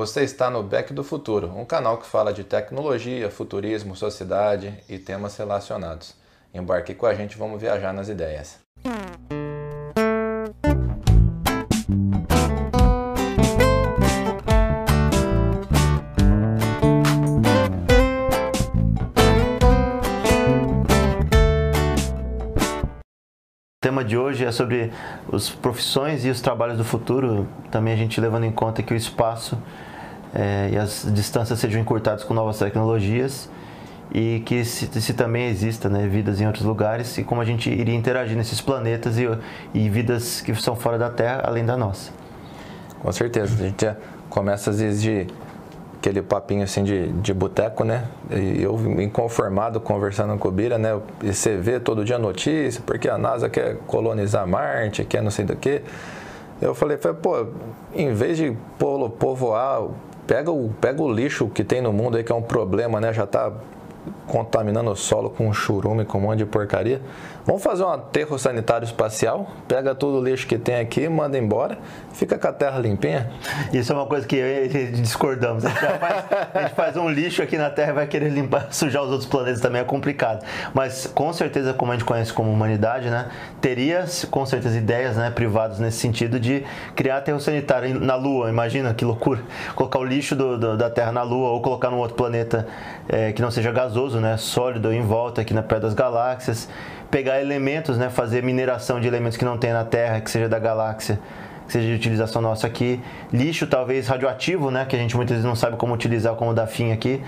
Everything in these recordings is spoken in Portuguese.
Você está no Back do Futuro, um canal que fala de tecnologia, futurismo, sociedade e temas relacionados. Embarque com a gente, vamos viajar nas ideias. O tema de hoje é sobre as profissões e os trabalhos do futuro. Também a gente levando em conta que o espaço é, e as distâncias sejam encurtadas com novas tecnologias e que se, se também exista né, vidas em outros lugares e como a gente iria interagir nesses planetas e, e vidas que são fora da Terra, além da nossa. Com certeza. A gente começa às vezes de aquele papinho assim de, de boteco, né? E eu inconformado conversando com o Bira, né? E você vê todo dia notícia, porque a NASA quer colonizar Marte, quer não sei do que. Eu falei, pô, em vez de povoar, pega o, pega o lixo que tem no mundo aí, que é um problema, né? Já tá contaminando o solo com churume, com um monte de porcaria. Vamos fazer um aterro sanitário espacial, pega todo o lixo que tem aqui, manda embora, fica com a terra limpinha. Isso é uma coisa que eu e ele discordamos. A gente, faz, a gente faz um lixo aqui na Terra e vai querer limpar, sujar os outros planetas também é complicado. Mas com certeza, como a gente conhece como humanidade, né, teria com certeza ideias né, privadas nesse sentido de criar aterro sanitário na Lua. Imagina que loucura. Colocar o lixo do, do, da Terra na Lua ou colocar num outro planeta é, que não seja gasoso, né, sólido em volta aqui na perto das galáxias pegar elementos, né, fazer mineração de elementos que não tem na Terra, que seja da galáxia, que seja de utilização nossa aqui. Lixo talvez radioativo, né, que a gente muitas vezes não sabe como utilizar, como o da FIM aqui.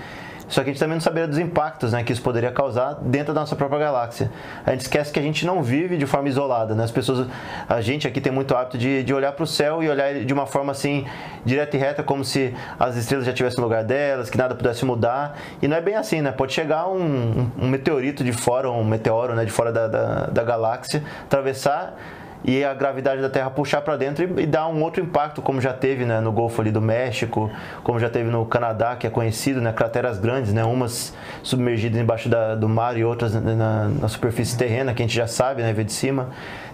Só que a gente também não saberia dos impactos né, que isso poderia causar dentro da nossa própria galáxia. A gente esquece que a gente não vive de forma isolada. Né? As pessoas, a gente aqui tem muito hábito de, de olhar para o céu e olhar de uma forma assim, direta e reta, como se as estrelas já tivessem no lugar delas, que nada pudesse mudar. E não é bem assim, né? Pode chegar um, um, um meteorito de fora, um meteoro né, de fora da, da, da galáxia, atravessar e a gravidade da Terra puxar para dentro e, e, dar um outro impacto, como já teve né, no Golfo ali do México, como já teve no Canadá, que é conhecido, né, crateras grandes, né, umas submergidas embaixo da, do mar e outras na, na, superfície terrena, que a gente já sabe, né, ver de cima.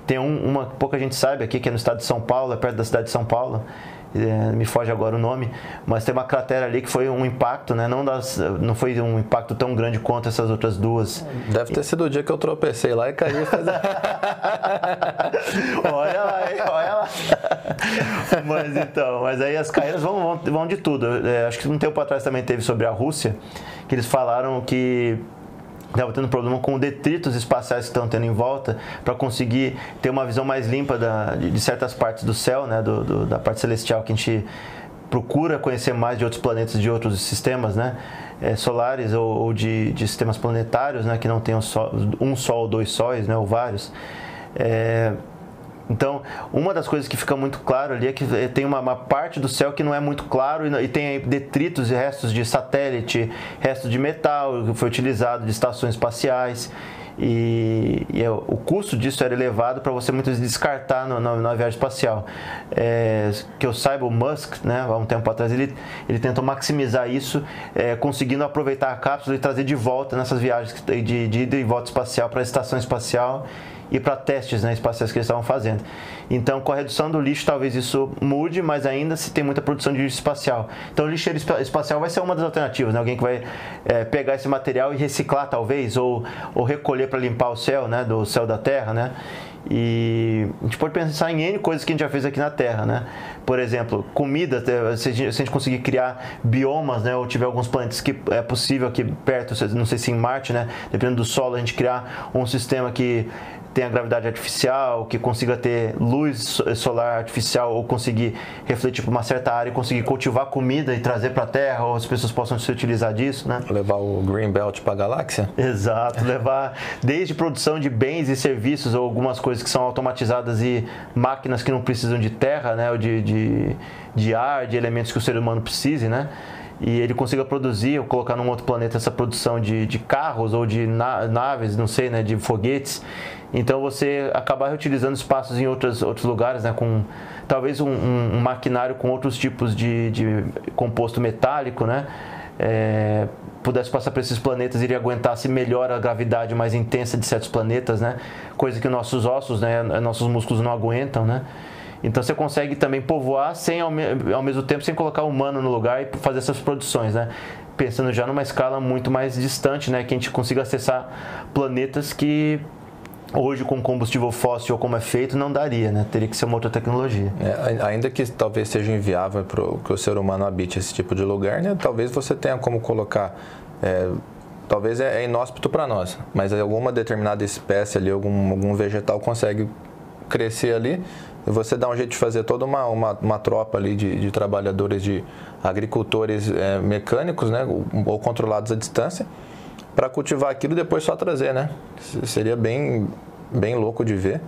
Tem um, uma pouca gente sabe aqui, que é no estado de São Paulo, é perto da cidade de São Paulo, é, me foge agora o nome, mas tem uma cratera ali que foi um impacto, né? Não, das, não foi um impacto tão grande quanto essas outras duas. Deve ter sido o dia que eu tropecei lá e caí. olha lá, hein? olha lá. mas então, mas aí as carreiras vão, vão, vão de tudo. É, acho que um tempo atrás também teve sobre a Rússia, que eles falaram que estava tendo problema com detritos espaciais que estão tendo em volta para conseguir ter uma visão mais limpa da, de, de, certas partes do céu, né, do, do, da parte celestial que a gente procura conhecer mais de outros planetas, de outros sistemas, né, é, solares ou, ou de, de, sistemas planetários, né, que não tenham um sol ou dois sóis, né, ou vários. É, então, uma das coisas que fica muito claro ali é que eh, tem uma, uma parte do céu que não é muito claro e, e, tem detritos e restos de satélite, restos de metal que foi utilizado de estações espaciais. E, e é, o custo disso era elevado para você muitas vezes descartar no, no, na viagem espacial. É, que eu saiba, o Musk, né, há um tempo atrás, ele, ele tentou maximizar isso, é, conseguindo aproveitar a cápsula e trazer de volta nessas viagens de, de ida e volta espacial para a estação espacial e para testes né, espaciais que eles estavam fazendo. Então, com a redução do lixo, talvez isso mude, mas ainda se tem muita produção de lixo espacial. Então, o lixeiro espacial vai ser uma das alternativas, né? alguém que vai é, pegar esse material e reciclar, talvez, ou, ou recolher para limpar o céu, né, do céu da Terra, né? E a gente pode pensar em N coisas que a gente já fez aqui na Terra, né? Por exemplo, comida, se a gente, se a gente conseguir criar biomas, né? Ou tiver alguns planetas que é possível aqui perto, não sei se em Marte, né? Dependendo do solo, a gente criar um sistema que tenha gravidade artificial, que consiga ter luz solar artificial ou conseguir refletir para uma certa área e conseguir cultivar comida e trazer para a Terra, ou as pessoas possam se utilizar disso, né? Levar o Green Belt para a galáxia? Exato, levar desde produção de bens e serviços ou algumas coisas que são automatizadas e máquinas que não precisam de terra, né? Ou de, de, de ar, de elementos que o ser humano precise, né? e ele consiga produzir ou colocar num outro planeta essa produção de, de carros ou de na, naves, não sei, né, de foguetes. Então você acaba reutilizando espaços em outros, outros lugares, né, com talvez um, um, um maquinário com outros tipos de, de composto metálico, né, é, pudesse passar para esses planetas iria aguentasse melhor a gravidade mais intensa de certos planetas, né, coisa que nossos ossos, né, nossos músculos não aguentam, né. Então você consegue também povoar sem ao mesmo tempo sem colocar o humano no lugar e fazer essas produções, né? Pensando já numa escala muito mais distante, né? Que a gente consiga acessar planetas que hoje com combustível fóssil como é feito não daria, né? Teria que ser uma outra tecnologia. É, ainda que talvez seja inviável para que o ser humano habite esse tipo de lugar, né? Talvez você tenha como colocar é, talvez é, é inóspito para nós, mas alguma determinada espécie ali, algum, algum vegetal consegue crescer ali e você dá um jeito de fazer toda uma, uma, uma tropa ali de, de, trabalhadores, de agricultores é, mecânicos, né, ou, ou controlados à distância, para cultivar aquilo e depois só trazer, né? Seria bem, bem louco de ver.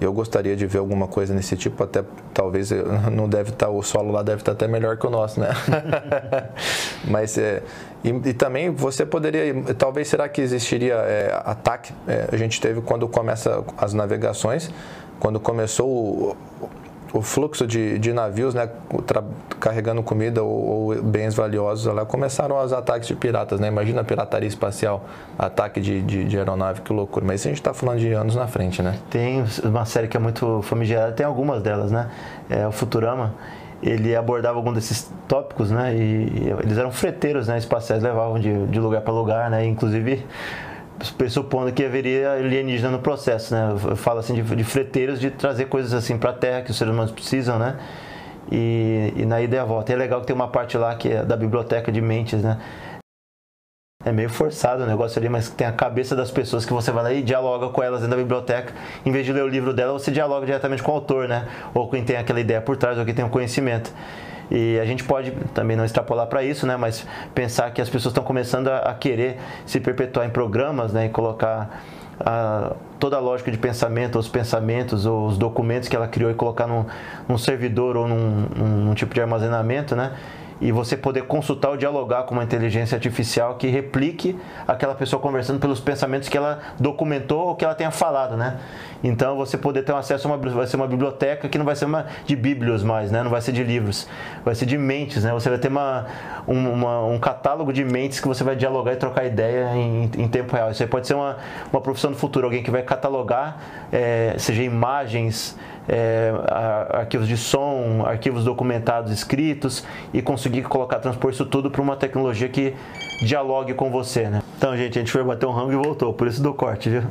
Eu gostaria de ver alguma coisa nesse tipo, até talvez não deve estar, tá, o solo lá deve estar tá até melhor que o nosso, né? Mas é, e, e, também você poderia, talvez será que existiria é, ataque? É, a gente teve quando começa as navegações, quando começou o, o fluxo de, de navios, né, carregando comida ou, ou, bens valiosos lá, começaram os ataques de piratas, né? Imagina a pirataria espacial, ataque de, de, de aeronave, que loucura. Mas isso a gente está falando de anos na frente, né? Tem uma série que é muito famigerada, tem algumas delas, né? É o Futurama ele abordava algum desses tópicos, né? E, eles eram freteiros, né? Espaciais levavam de, de lugar para lugar, né? Inclusive pressupondo que haveria alienígena no processo, né? Eu falo assim de, de freteiros de trazer coisas assim para a Terra que os seres humanos precisam, né? E, e na ida e a volta. E é legal que tem uma parte lá que é da biblioteca de mentes, né? É meio forçado o negócio ali, mas tem a cabeça das pessoas que você vai lá e dialoga com elas dentro da biblioteca. Em vez de ler o livro dela, você dialoga diretamente com o autor, né? Ou quem tem aquela ideia por trás, ou quem tem o conhecimento. E a gente pode também não extrapolar para isso, né? Mas pensar que as pessoas estão começando a, a, querer se perpetuar em programas, né? E colocar a, toda a lógica de pensamento, os pensamentos, ou os documentos que ela criou e colocar num, num servidor ou num, num, tipo de armazenamento, né? E você poder consultar ou dialogar com uma inteligência artificial que replique aquela pessoa conversando pelos pensamentos que ela documentou ou que ela tenha falado, né? Então você poder ter acesso a uma vai ser uma biblioteca que não vai ser uma de bíblios mais, né? Não vai ser de livros, vai ser de mentes, né? Você vai ter uma, um, uma, um catálogo de mentes que você vai dialogar e trocar ideia em, em tempo real. Isso aí pode ser uma, uma profissão do futuro, alguém que vai catalogar, é, seja imagens, é, arquivos de som, arquivos documentados escritos e conseguir colocar, transpor isso tudo para uma tecnologia que dialogue com você, né? Então, gente, a gente foi bater um rango e voltou, por isso do corte, viu?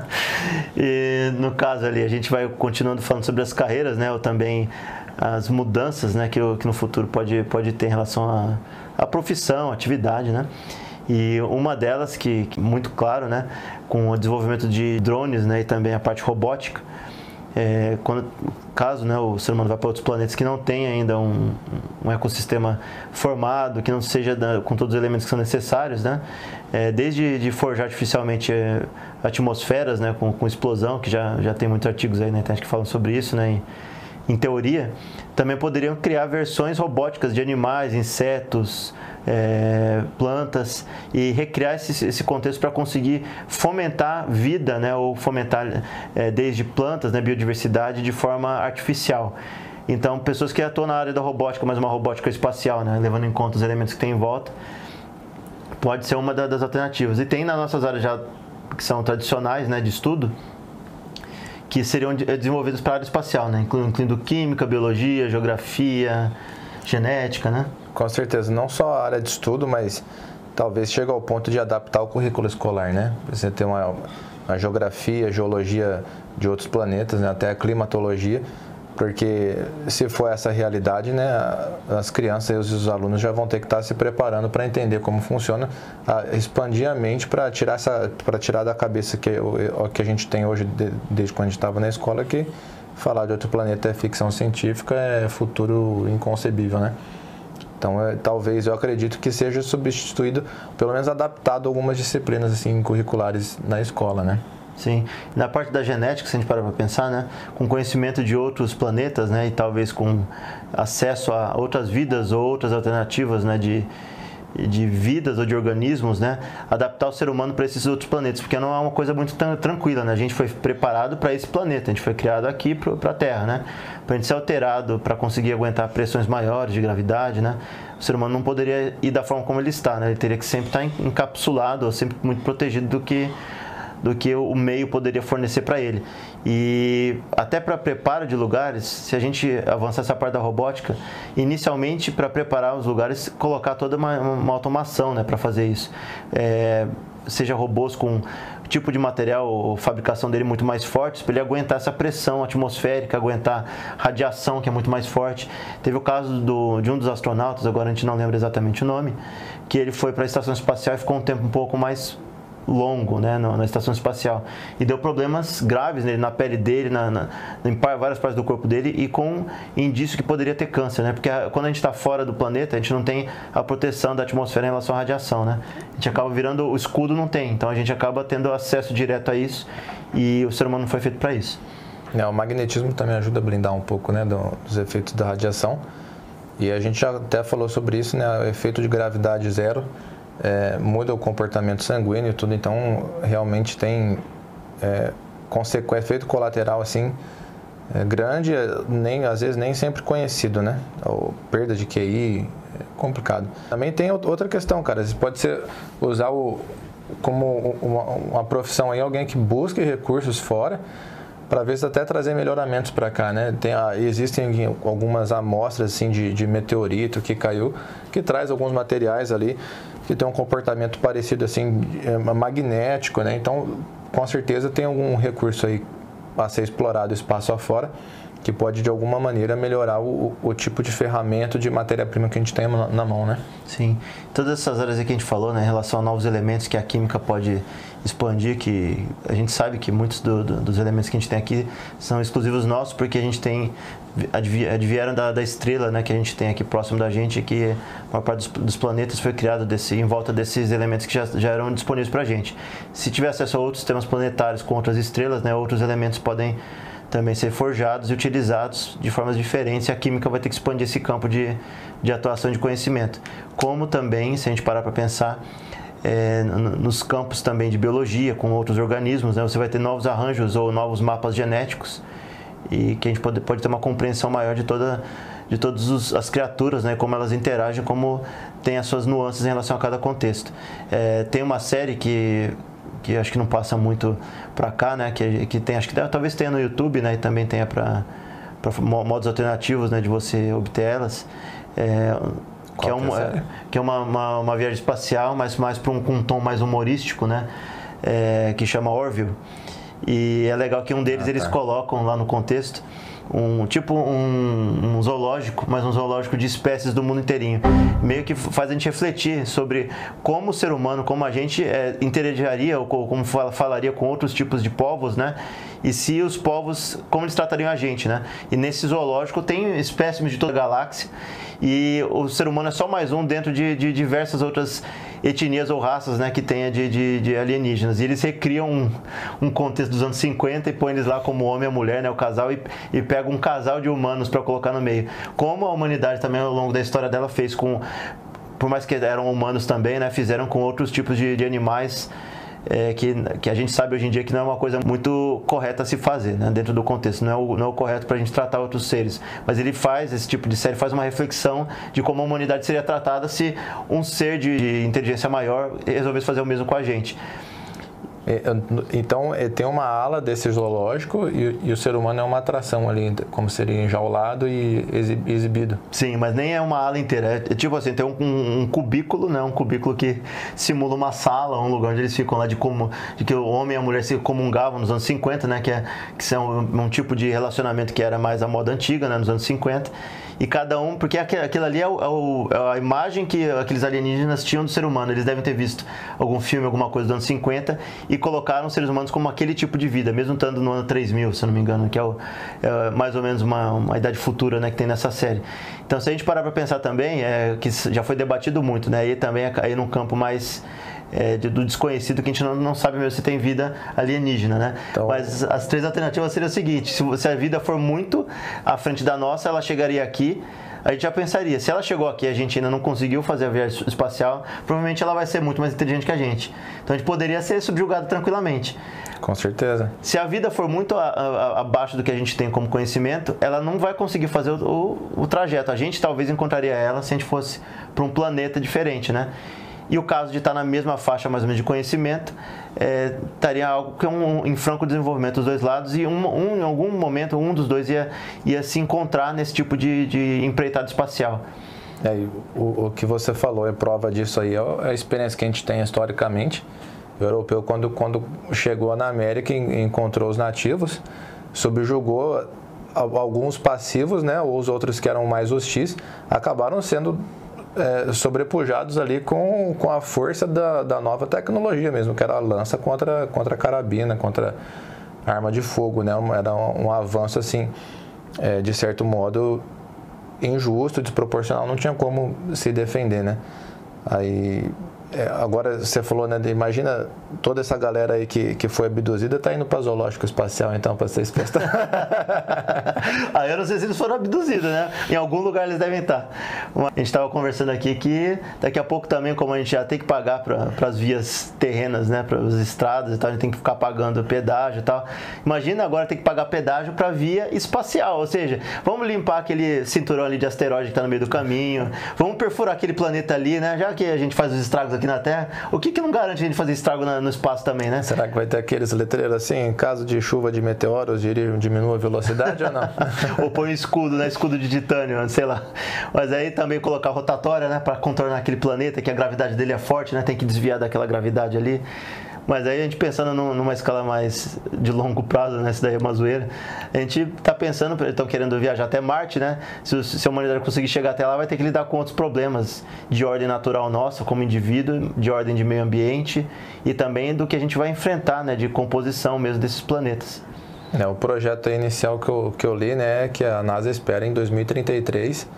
e no caso ali, a gente vai continuando falando sobre as carreiras, né? Ou também as mudanças, né? Que, que no futuro pode, pode ter em relação à profissão, atividade, né? E uma delas que, que muito claro, né, com o desenvolvimento de drones, né, e também a parte robótica, é, quando, caso né, o ser humano vá para outros planetas que não tem ainda um, um ecossistema formado, que não seja da, com todos os elementos que são necessários, né, é, desde de forjar artificialmente é, atmosferas né, com, com, explosão, que já, já tem muitos artigos aí na internet que falam sobre isso, né, em, em teoria, também poderiam criar versões robóticas de animais, insetos, é, plantas e recriar esse, esse contexto para conseguir fomentar vida, né, ou fomentar é, desde plantas, né, biodiversidade de forma artificial. Então, pessoas que atuam na área da robótica, mas uma robótica espacial, né, levando em conta os elementos que tem em volta, pode ser uma das alternativas. E tem nas nossas áreas já que são tradicionais né, de estudo, que seriam desenvolvidas para a área espacial, né, incluindo química, biologia, geografia, genética, né? Com certeza, não só a área de estudo, mas talvez chegue ao ponto de adaptar o currículo escolar, né? Você ter uma, uma geografia, geologia de outros planetas, né? até a climatologia, porque se for essa realidade, né, as crianças e os alunos já vão ter que estar se preparando para entender como funciona, expandir a mente para tirar essa, tirar da cabeça que o que a gente tem hoje desde quando a gente estava na escola que falar de outro planeta é ficção científica, é futuro inconcebível, né? Então, é, talvez eu acredito que seja substituído, pelo menos adaptado a algumas disciplinas assim curriculares na escola, né? Sim. Na parte da genética, se a gente parar para pensar, né, com conhecimento de outros planetas, né, e talvez com acesso a outras vidas ou outras alternativas, né, de de vidas ou de organismos, né, adaptar o ser humano para esses outros planetas, porque não é uma coisa muito tranquila, né? A gente foi preparado para esse planeta, a gente foi criado aqui para a Terra, né? Para a gente ser alterado para conseguir aguentar pressões maiores de gravidade, né? O ser humano não poderia ir da forma como ele está, né? Ele teria que sempre estar encapsulado ou sempre muito protegido do que do que o meio poderia fornecer para ele. E até para preparo de lugares, se a gente avançar essa parte da robótica, inicialmente para preparar os lugares, colocar toda uma, uma automação né, para fazer isso. É, seja robôs com tipo de material fabricação dele muito mais fortes para ele aguentar essa pressão atmosférica, aguentar radiação que é muito mais forte. Teve o caso do, de um dos astronautas, agora a gente não lembra exatamente o nome, que ele foi para a estação espacial e ficou um tempo um pouco mais longo né, na estação espacial. E deu problemas graves nele, na pele dele, na, na, em várias partes do corpo dele e com indício que poderia ter câncer, né? Porque quando a gente está fora do planeta, a gente não tem a proteção da atmosfera em relação à radiação, né? A gente acaba virando, o escudo não tem, então a gente acaba tendo acesso direto a isso e o ser humano não foi feito para isso. É, o magnetismo também ajuda a blindar um pouco né, dos efeitos da radiação. E a gente já até falou sobre isso, né? O efeito de gravidade zero é, muda o comportamento sanguíneo e tudo, então realmente tem é, efeito colateral assim é, grande, nem às vezes nem sempre conhecido, né? Ou perda de QI, é complicado. Também tem outra questão, cara, você pode ser usar o como uma, uma profissão aí alguém que busque recursos fora para ver se até trazer melhoramentos para cá, né? Tem, existem algumas amostras assim de, de meteorito que caiu, que traz alguns materiais ali que tem um comportamento parecido assim, é, magnético, né? Então, com certeza tem algum recurso aí a ser explorado espaço afora que pode de alguma maneira melhorar o, o tipo de ferramenta de matéria-prima que a gente tem na, na, mão, né? Sim. Todas essas áreas que a gente falou, né, em relação a novos elementos que a química pode expandir, que a gente sabe que muitos do, do, dos elementos que a gente tem aqui são exclusivos nossos, porque a gente tem advieram da, da, estrela né, que a gente tem aqui próximo da gente, que a maior parte dos, dos planetas foi criado desse, em volta desses elementos que já, já eram disponíveis para a gente. Se tiver acesso a outros sistemas planetários com outras estrelas, né, outros elementos podem também ser forjados e utilizados de formas diferentes e a química vai ter que expandir esse campo de, de atuação de conhecimento. Como também, se a gente parar para pensar, é, nos campos também de biologia, com outros organismos, né, você vai ter novos arranjos ou novos mapas genéticos e que a gente pode, pode ter uma compreensão maior de toda de todas as criaturas, né, como elas interagem, como tem as suas nuances em relação a cada contexto. É, tem uma série que que acho que não passa muito para cá, né? Que, que tem, acho que talvez tenha no YouTube, né? E também tenha para modos alternativos, né? De você obter elas. É, que é, uma, é, que é uma, uma, uma, viagem espacial, mas mais para um, com um tom mais humorístico, né? É, que chama Orville. E é legal que um deles ah, tá. eles colocam lá no contexto um tipo um, um, zoológico, mas um zoológico de espécies do mundo inteirinho. Meio que faz a gente refletir sobre como o ser humano, como a gente é, interagiria ou como falaria com outros tipos de povos, né? E se os povos, como eles tratariam a gente, né? E nesse zoológico tem espécimes de toda a galáxia e o ser humano é só mais um dentro de, de diversas outras etnias ou raças né, que tenha de, de, de alienígenas. E eles recriam um, um, contexto dos anos 50 e põem eles lá como homem e mulher, né, o casal, e, e pegam um casal de humanos para colocar no meio. Como a humanidade também ao longo da história dela fez com por mais que eram humanos também, né, fizeram com outros tipos de, de animais é, que, que a gente sabe hoje em dia que não é uma coisa muito correta a se fazer, né, dentro do contexto. Não é o, não é o correto para a gente tratar outros seres. Mas ele faz, esse tipo de série faz uma reflexão de como a humanidade seria tratada se um ser de, de inteligência maior resolvesse fazer o mesmo com a gente. É, então, é, tem uma ala desse zoológico e, e, o ser humano é uma atração ali, como seria enjaulado e exibido. Sim, mas nem é uma ala inteira. É, tipo assim, tem um, um, um, cubículo, né? Um cubículo que simula uma sala, um lugar onde eles ficam lá de como de que o homem e a mulher se comungavam nos anos 50, né? Que, é, que são um, um tipo de relacionamento que era mais a moda antiga, né? Nos anos 50 e cada um, porque aquilo ali é, o, é, o, é, a imagem que aqueles alienígenas tinham do ser humano. Eles devem ter visto algum filme, alguma coisa dos anos 50 e colocaram os seres humanos como aquele tipo de vida, mesmo estando no ano 3000, se não me engano, que é, o, é mais ou menos uma, uma, idade futura né, que tem nessa série. Então, se a gente parar para pensar também, é, que já foi debatido muito, né, e também é aí num campo mais é, do desconhecido que a gente não, não sabe mesmo se tem vida alienígena, né? Então... Mas as três alternativas seriam o seguinte: se, se a vida for muito à frente da nossa, ela chegaria aqui a gente já pensaria, se ela chegou aqui e a gente ainda não conseguiu fazer a viagem espacial, provavelmente ela vai ser muito mais inteligente que a gente. Então a gente poderia ser subjugado tranquilamente. Com certeza. Se a vida for muito a, a, abaixo do que a gente tem como conhecimento, ela não vai conseguir fazer o, o, o trajeto. A gente talvez encontraria ela se a gente fosse para um planeta diferente, né? E o caso de estar na mesma faixa mais ou menos de conhecimento, é, estaria algo que é um, em franco desenvolvimento dos dois lados e um, um, em algum momento um dos dois ia, ia se encontrar nesse tipo de, de empreitada espacial. É, o, o que você falou é prova disso aí, é, é a experiência que a gente tem historicamente. O europeu, quando, quando chegou na América e encontrou os nativos, subjugou alguns passivos, né, ou os outros que eram mais hostis, acabaram sendo é, sobrepujados ali com, com a força da, da nova tecnologia mesmo, que era a lança contra, contra carabina, contra arma de fogo, né? Era um, um avanço assim, é, de certo modo injusto, desproporcional, não tinha como se defender, né? Aí é, agora você falou, né? Imagina toda essa galera aí que, que foi abduzida tá indo para zoológico espacial, então, para ser exposta. aí eu não sei se eles foram abduzidos, né? Em algum lugar eles devem estar. A gente estava conversando aqui que daqui a pouco também, como a gente já tem que pagar para as vias terrenas, né? Para as estradas e tal, a gente tem que ficar pagando pedágio e tal. Imagina agora ter que pagar pedágio para via espacial, ou seja, vamos limpar aquele cinturão ali de asteroide que está no meio do caminho, vamos perfurar aquele planeta ali, né? Já que a gente faz os estragos aqui na Terra, o que, que não garante a gente fazer estrago na, no espaço também, né? Será que vai ter aqueles letreiros assim, em caso de chuva de meteoros, diminua a velocidade ou não? ou põe um escudo, né? Escudo de titânio, sei lá. Mas aí também colocar rotatória, né? Para contornar aquele planeta, que a gravidade dele é forte, né? Tem que desviar daquela gravidade ali. Mas aí a gente pensando numa escala mais de longo prazo, né? Isso daí é uma zoeira. A gente está pensando, estão querendo viajar até Marte, né? Se, se a humanidade conseguir chegar até lá, vai ter que lidar com outros problemas de ordem natural nossa, como indivíduo, de ordem de meio ambiente e também do que a gente vai enfrentar, né? De composição mesmo desses planetas. É, o projeto inicial que eu, que eu li, né? É que a NASA espera em 2033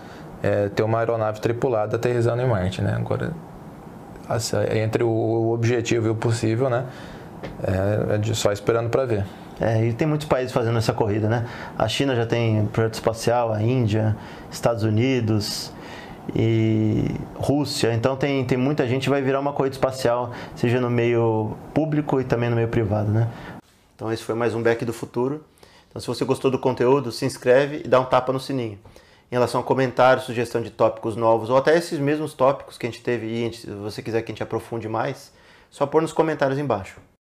é, ter uma aeronave tripulada aterrizando em Marte, né? Agora entre o objetivo e o possível, né? É, é só esperando para ver. É, e tem muitos países fazendo essa corrida, né? A China já tem projeto espacial, a Índia, Estados Unidos e Rússia. Então tem, tem muita gente vai virar uma corrida espacial, seja no meio público e também no meio privado, né? Então esse foi mais um Back do Futuro. Então se você gostou do conteúdo, se inscreve e dá um tapa no sininho em relação a comentários, sugestão de tópicos novos, ou até esses mesmos tópicos que a gente teve e se você quiser que a gente aprofunde mais, só pôr nos comentários embaixo.